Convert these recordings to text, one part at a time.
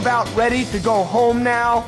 about ready to go home now?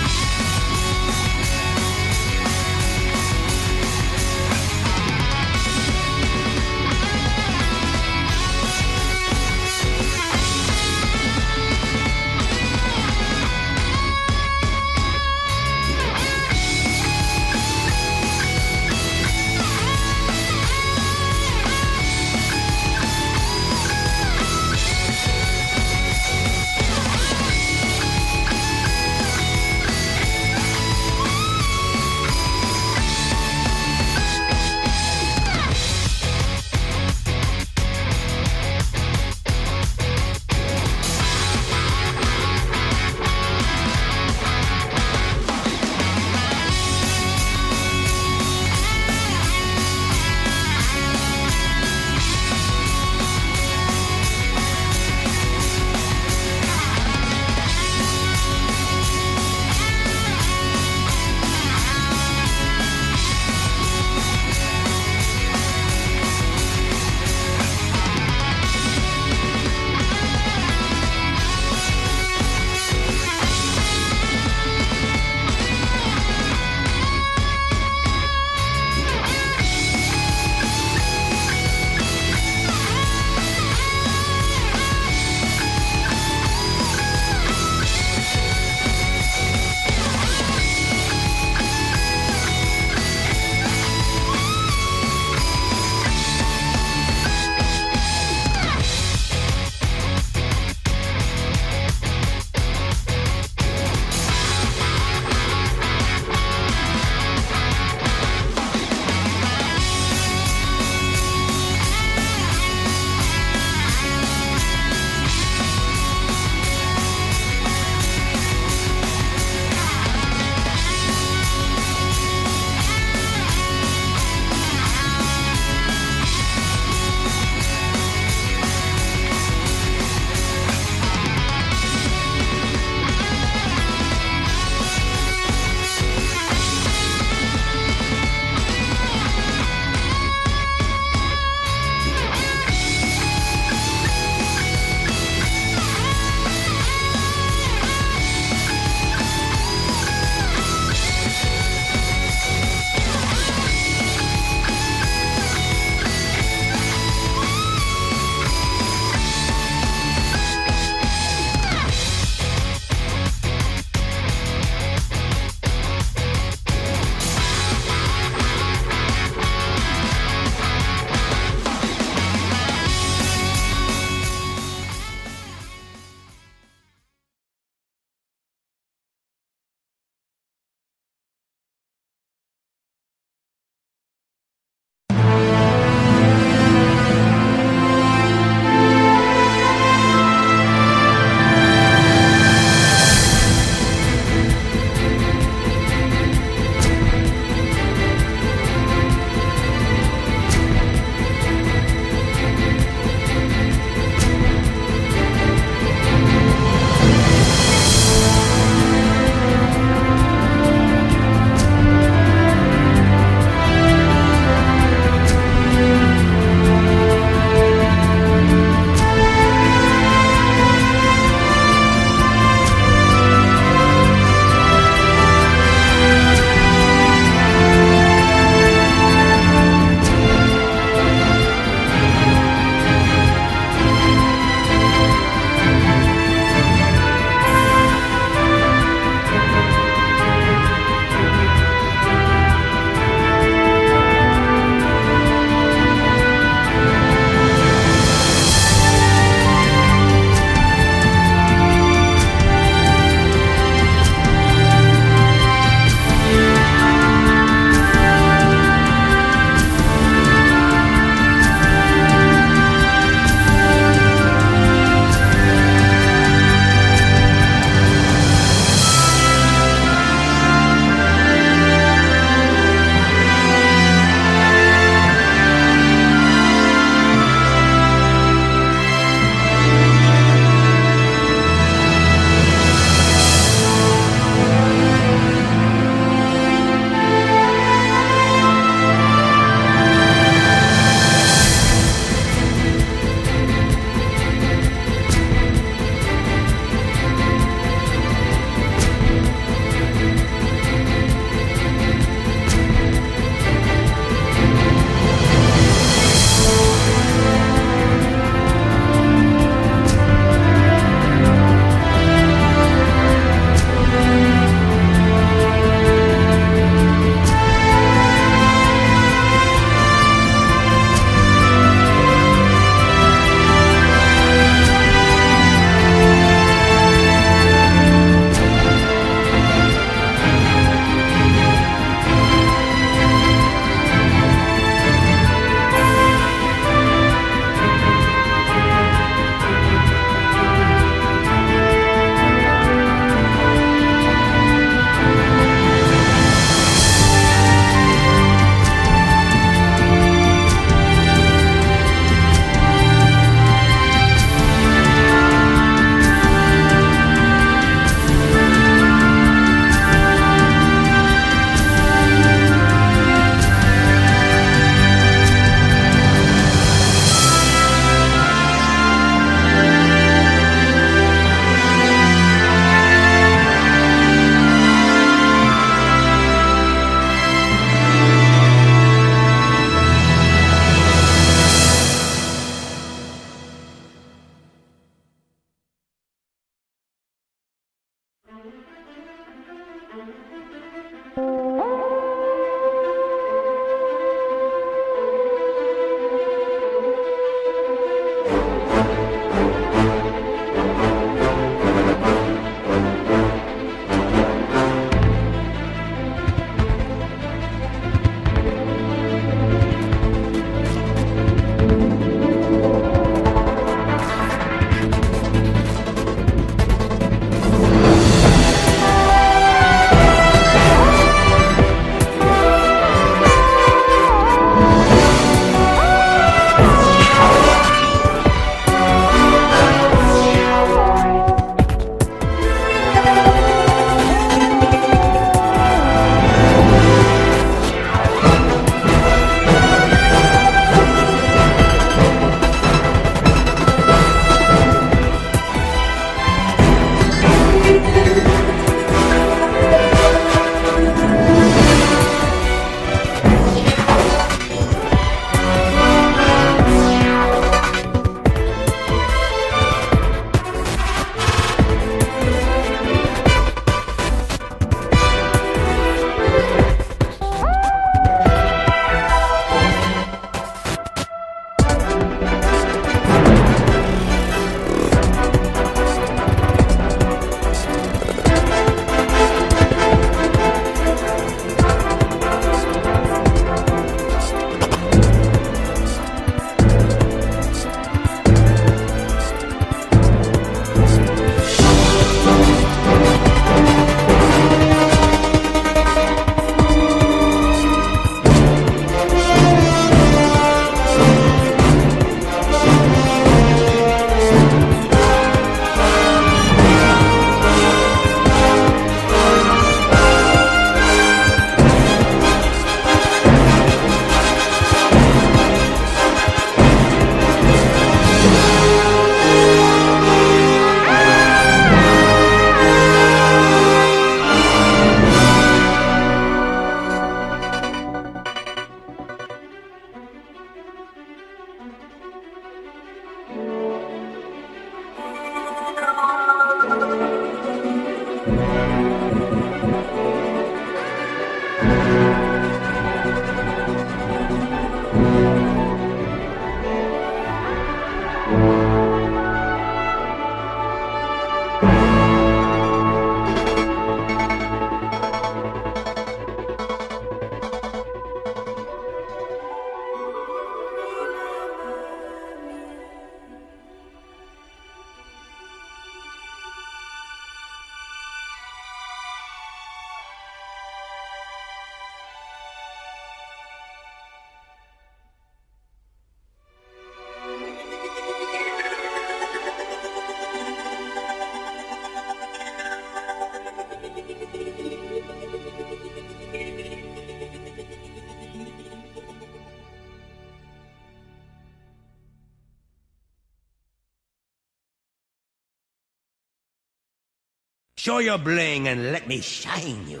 Show your bling and let me shine you.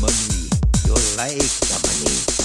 money. You like the money.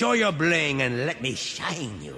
Show your bling and let me shine you.